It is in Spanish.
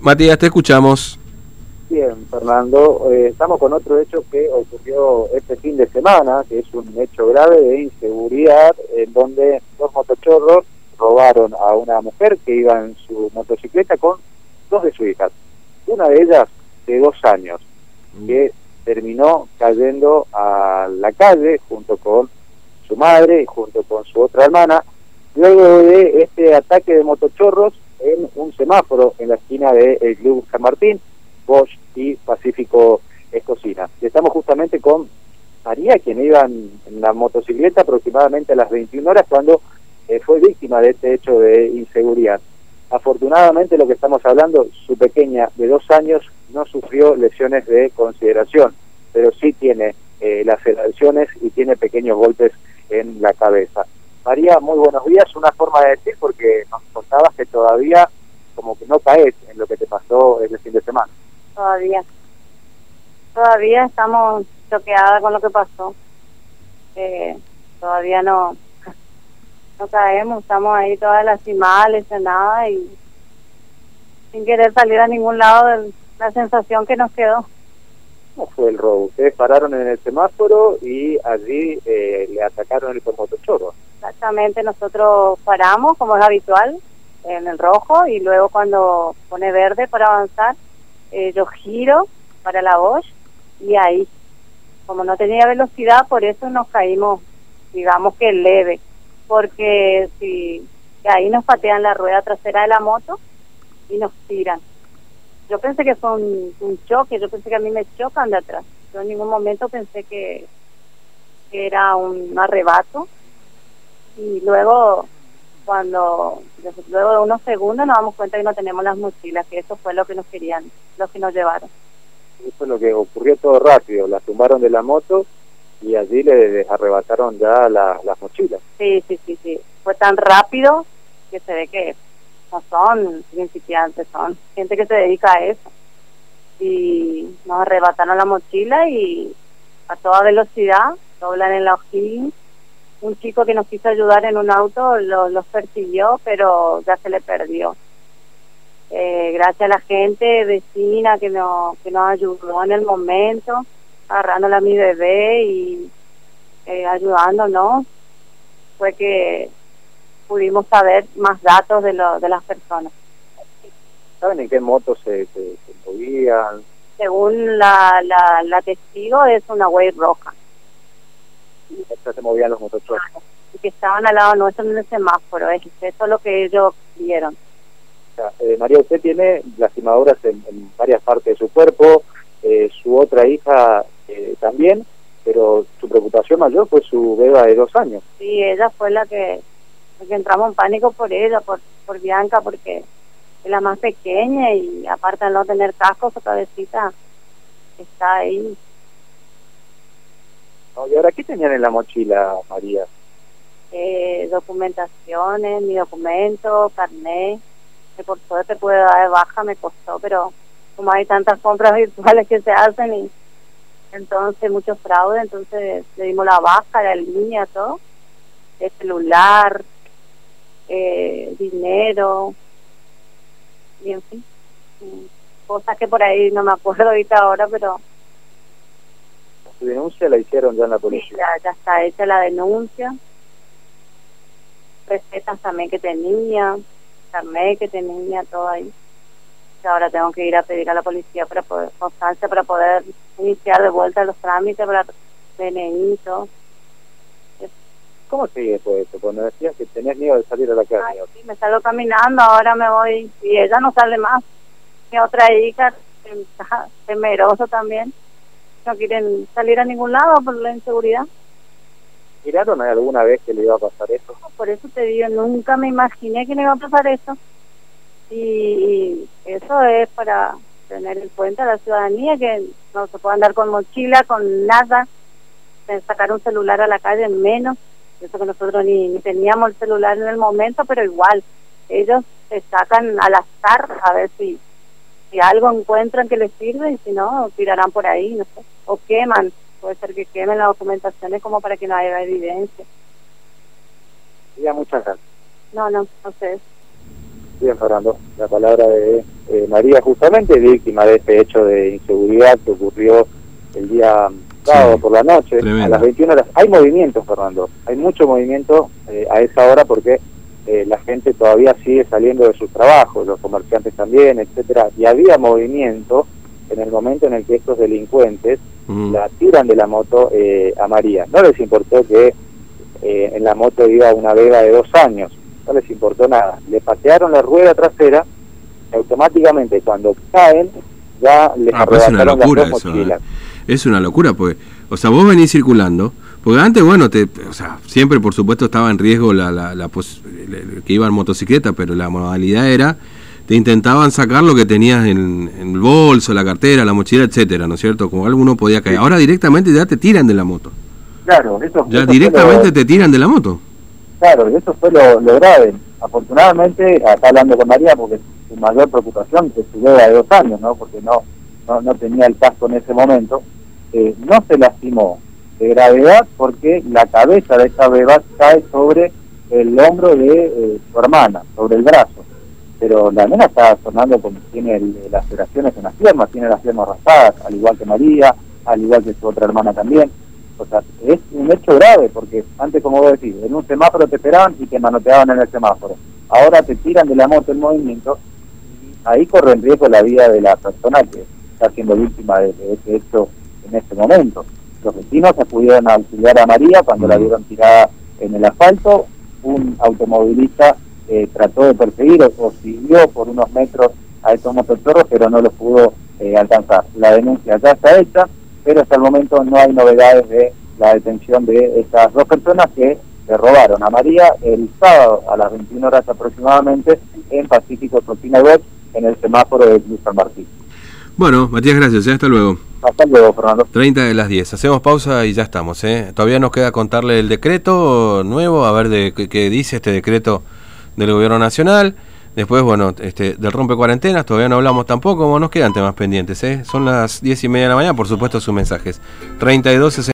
Matías, te escuchamos. Bien, Fernando, eh, estamos con otro hecho que ocurrió este fin de semana, que es un hecho grave de inseguridad, en donde dos motochorros robaron a una mujer que iba en su motocicleta con dos de sus hijas. Una de ellas de dos años, que terminó cayendo a la calle junto con su madre y junto con su otra hermana, luego de este ataque de motochorros un semáforo en la esquina del Club San Martín, Bosch y Pacífico Escocina. Estamos justamente con María, quien iba en, la motocicleta aproximadamente a las 21 horas cuando eh, fue víctima de este hecho de inseguridad. Afortunadamente lo que estamos hablando, su pequeña de dos años no sufrió lesiones de consideración, pero sí tiene eh, laceraciones y tiene pequeños golpes en la cabeza. María, muy buenos días. Una forma de decir, porque nos contabas que todavía como que no caes en lo que te pasó el fin de semana. Todavía. Todavía estamos choqueadas con lo que pasó. Eh, todavía no no caemos, estamos ahí todas lastimadas, nada y sin querer salir a ningún lado de la sensación que nos quedó. ¿Cómo fue el robo? Ustedes pararon en el semáforo y allí eh, le atacaron el motochorro. Exactamente, nosotros paramos como es habitual en el rojo y luego cuando pone verde para avanzar, eh, yo giro para la Bosch y ahí, como no tenía velocidad, por eso nos caímos, digamos que leve, porque si ahí nos patean la rueda trasera de la moto y nos tiran. Yo pensé que fue un choque, yo pensé que a mí me chocan de atrás. Yo en ningún momento pensé que era un arrebato y luego cuando luego de unos segundos nos damos cuenta que no tenemos las mochilas, que eso fue lo que nos querían, lo que nos llevaron. Eso es lo que ocurrió todo rápido, la tumbaron de la moto y allí le arrebataron ya las mochilas. Sí, sí, sí, sí, fue tan rápido que se ve que no son principiantes, son gente que se dedica a eso. Y nos arrebataron la mochila y a toda velocidad, doblan en la O'Higgins un chico que nos quiso ayudar en un auto los persiguió, pero ya se le perdió. Eh, gracias a la gente vecina que nos, que nos ayudó en el momento, agarrándola a mi bebé y eh, ayudándonos, fue que pudimos saber más datos de, lo, de las personas. ¿Saben en qué moto se, se, movían? Según la, la, la testigo, es una Wave roja se movían los motochorros. Y que estaban al lado nuestro en el semáforo, es eso lo que ellos vieron. Eh, María, usted tiene lastimaduras en, varias partes de su cuerpo, eh, su otra hija eh, también, pero su preocupación mayor fue su beba de dos años. Sí, ella fue la que, que entramos en pánico por ella, por, por Bianca, porque es la más pequeña y aparte de no tener casco, su cabecita está ahí ¿Y ahora qué tenían en la mochila, María? Eh, documentaciones, mi documento, carnet, que por suerte puede dar de baja, me costó, pero como hay tantas compras virtuales que se hacen y entonces mucho fraude, entonces le dimos la baja, la línea, todo, el celular, eh, dinero, y en fin, cosas que por ahí no me acuerdo ahorita ahora, pero su denuncia la hicieron ya en la policía. Sí, ya, está hecha la denuncia. Recetas también que tenía, carnet que tenía, todo ahí. Y ahora tengo que ir a pedir a la policía para poder, constancia para poder iniciar de vuelta los trámites para DNI y todo. ¿Cómo sigue después eso? Cuando decías que tenías miedo de salir a la calle. Ay, sí, me salgo caminando, ahora me voy y ella no sale más. Mi otra hija temeroso también no quieren salir a ningún lado por la inseguridad. ¿Miraron alguna vez que le iba a pasar eso? por eso te digo, nunca me imaginé que le iba a pasar eso. Y, eso es para tener en cuenta la ciudadanía, que no se puede andar con mochila, con nada, sacar un celular a la calle menos. Eso que nosotros ni, ni teníamos el celular en el momento, pero igual, ellos se sacan al azar a ver si si algo encuentran que les sirve y si no, tirarán por ahí, no sé, o queman, puede ser que quemen las documentaciones como para que no haya evidencia. Ya, muchas gracias. No, no, no sé. Bien, Fernando, la palabra de eh, María, justamente víctima de este hecho de inseguridad que ocurrió el día sábado por la noche, a las 21 horas. Hay movimiento, Fernando, hay mucho movimiento eh, a esa hora porque eh, la gente todavía sigue saliendo de sus trabajos, los comerciantes también, etcétera, y había movimiento en el momento en el que estos delincuentes mm. la tiran de la moto a María. No les importó que en la moto iba una beba de dos años, no les importó nada. Le patearon la rueda trasera y automáticamente cuando caen ya les ah, pues es una locura eso, ¿eh? Es una locura, pues, o sea, vos venís circulando, porque antes, bueno, te, o sea, siempre por supuesto estaba en riesgo la, la, la, que iba en motocicleta, pero la modalidad era, te intentaban sacar lo que tenías en, el bolso, la cartera, la mochila, etcétera, ¿no es cierto? Como alguno podía caer. Ahora directamente ya te tiran de la moto. Claro, eso, Ya directamente te tiran de la moto. Claro, y eso fue lo, grave. Afortunadamente, acá hablando con María, porque su mayor preocupación es su beba de dos años, ¿no? Porque no, no, tenía el casco en ese momento. Eh, no se lastimó de gravedad porque la cabeza de esa beba cae sobre el hombro de eh, su hermana, sobre el brazo. Pero la nena está sonando como tiene las laceraciones en las piernas, tiene las piernas raspadas, al igual que María, al igual que su otra hermana también. O sea, es un hecho grave, porque antes, como vos decís, en un semáforo te esperaban y te manoteaban en el semáforo. Ahora te tiran de la moto en movimiento y ahí corre en riesgo la vida de la persona que está siendo víctima de, ese hecho en este momento. Los vecinos acudieron a auxiliar a María cuando la vieron tirada en el asfalto. Un automovilista eh, trató de perseguir o, siguió por unos metros a estos motochorros, pero no los pudo eh, alcanzar. La denuncia ya está hecha pero hasta el momento no hay novedades de la detención de estas dos personas que le robaron a María el sábado a las 21 horas aproximadamente en Pacífico Cortina Web en el semáforo de San Martín. Bueno, Matías, gracias. ¿eh? Hasta luego. Hasta luego, Fernando. 30 de las 10. Hacemos pausa y ya estamos. ¿eh? Todavía nos queda contarle el decreto nuevo, a ver de qué dice este decreto del Gobierno Nacional. Después, bueno, este, del rompe cuarentenas, todavía no hablamos tampoco, nos quedan temas pendientes, ¿eh? Son las diez y media de la mañana, por supuesto, sus mensajes. 32